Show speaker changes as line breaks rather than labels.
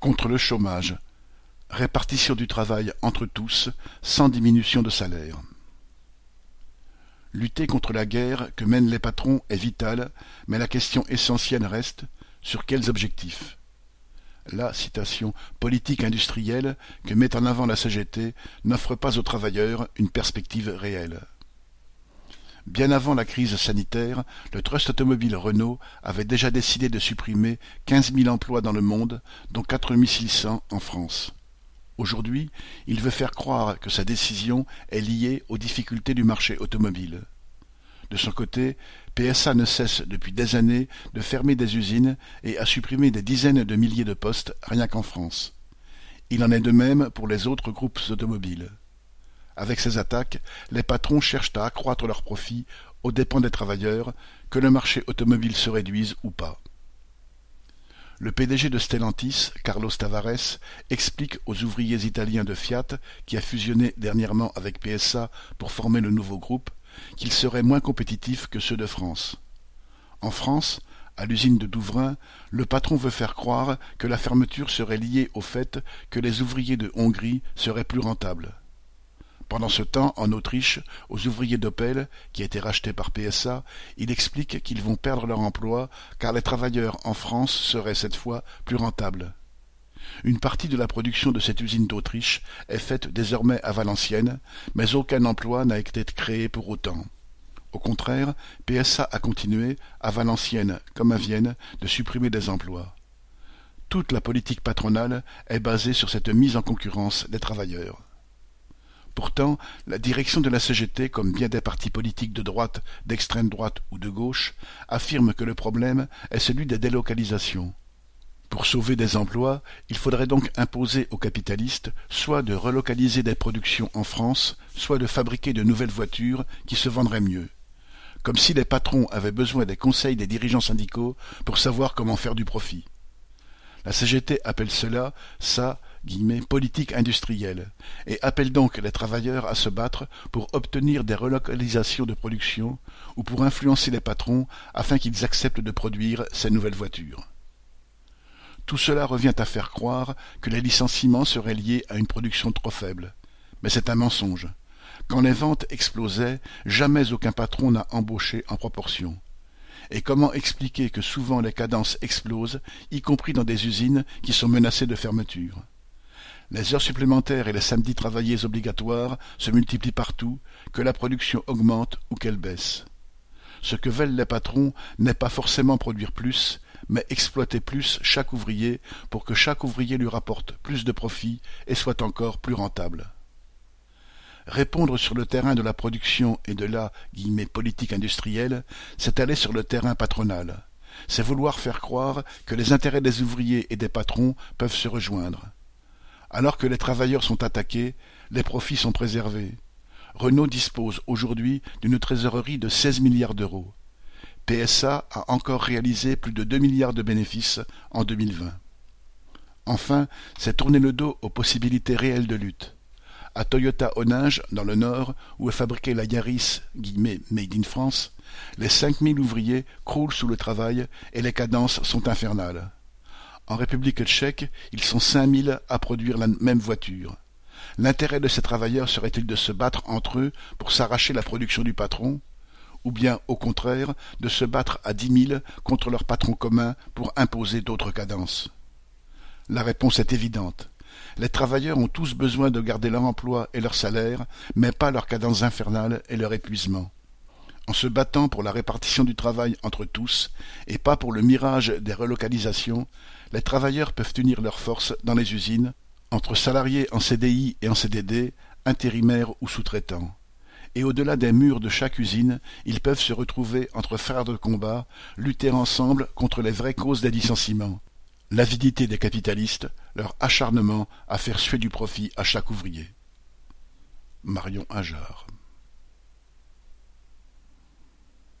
Contre le chômage. Répartition du travail entre tous, sans diminution de salaire. Lutter contre la guerre que mènent les patrons est vital, mais la question essentielle reste sur quels objectifs? La citation politique industrielle que met en avant la CGT n'offre pas aux travailleurs une perspective réelle. Bien avant la crise sanitaire, le trust automobile Renault avait déjà décidé de supprimer quinze mille emplois dans le monde, dont quatre six cents en France. Aujourd'hui, il veut faire croire que sa décision est liée aux difficultés du marché automobile. De son côté, PSA ne cesse depuis des années de fermer des usines et a supprimé des dizaines de milliers de postes rien qu'en France. Il en est de même pour les autres groupes automobiles. Avec ces attaques, les patrons cherchent à accroître leurs profits aux dépens des travailleurs, que le marché automobile se réduise ou pas. Le PDG de Stellantis, Carlos Tavares, explique aux ouvriers italiens de Fiat, qui a fusionné dernièrement avec PSA pour former le nouveau groupe, qu'ils seraient moins compétitifs que ceux de France. En France, à l'usine de Douvrin, le patron veut faire croire que la fermeture serait liée au fait que les ouvriers de Hongrie seraient plus rentables. Pendant ce temps, en Autriche, aux ouvriers d'Opel, qui a été racheté par PSA, il explique qu'ils vont perdre leur emploi car les travailleurs en France seraient cette fois plus rentables. Une partie de la production de cette usine d'Autriche est faite désormais à Valenciennes, mais aucun emploi n'a été créé pour autant. Au contraire, PSA a continué, à Valenciennes comme à Vienne, de supprimer des emplois. Toute la politique patronale est basée sur cette mise en concurrence des travailleurs. Pourtant, la direction de la CGT, comme bien des partis politiques de droite, d'extrême droite ou de gauche, affirme que le problème est celui des délocalisations. Pour sauver des emplois, il faudrait donc imposer aux capitalistes soit de relocaliser des productions en France, soit de fabriquer de nouvelles voitures qui se vendraient mieux. Comme si les patrons avaient besoin des conseils des dirigeants syndicaux pour savoir comment faire du profit. La CGT appelle cela politique industrielle et appelle donc les travailleurs à se battre pour obtenir des relocalisations de production ou pour influencer les patrons afin qu'ils acceptent de produire ces nouvelles voitures. Tout cela revient à faire croire que les licenciements seraient liés à une production trop faible. Mais c'est un mensonge. Quand les ventes explosaient, jamais aucun patron n'a embauché en proportion. Et comment expliquer que souvent les cadences explosent, y compris dans des usines qui sont menacées de fermeture? Les heures supplémentaires et les samedis travaillés obligatoires se multiplient partout, que la production augmente ou qu'elle baisse. Ce que veulent les patrons n'est pas forcément produire plus, mais exploiter plus chaque ouvrier pour que chaque ouvrier lui rapporte plus de profit et soit encore plus rentable. Répondre sur le terrain de la production et de la politique industrielle, c'est aller sur le terrain patronal. C'est vouloir faire croire que les intérêts des ouvriers et des patrons peuvent se rejoindre. Alors que les travailleurs sont attaqués, les profits sont préservés. Renault dispose aujourd'hui d'une trésorerie de 16 milliards d'euros. PSA a encore réalisé plus de 2 milliards de bénéfices en 2020. Enfin, c'est tourner le dos aux possibilités réelles de lutte. À Toyota Onage, dans le Nord, où est fabriquée la Yaris Made in France, les 5000 ouvriers croulent sous le travail et les cadences sont infernales. En République tchèque, ils sont cinq mille à produire la même voiture. L'intérêt de ces travailleurs serait-il de se battre entre eux pour s'arracher la production du patron ou bien, au contraire, de se battre à dix mille contre leur patron commun pour imposer d'autres cadences? La réponse est évidente. Les travailleurs ont tous besoin de garder leur emploi et leur salaire, mais pas leur cadence infernale et leur épuisement. En se battant pour la répartition du travail entre tous, et pas pour le mirage des relocalisations, les travailleurs peuvent unir leurs forces dans les usines, entre salariés en CDI et en CDD, intérimaires ou sous-traitants. Et au-delà des murs de chaque usine, ils peuvent se retrouver entre frères de combat, lutter ensemble contre les vraies causes des licenciements. L'avidité des capitalistes, leur acharnement à faire suer du profit à chaque ouvrier. Marion Ajar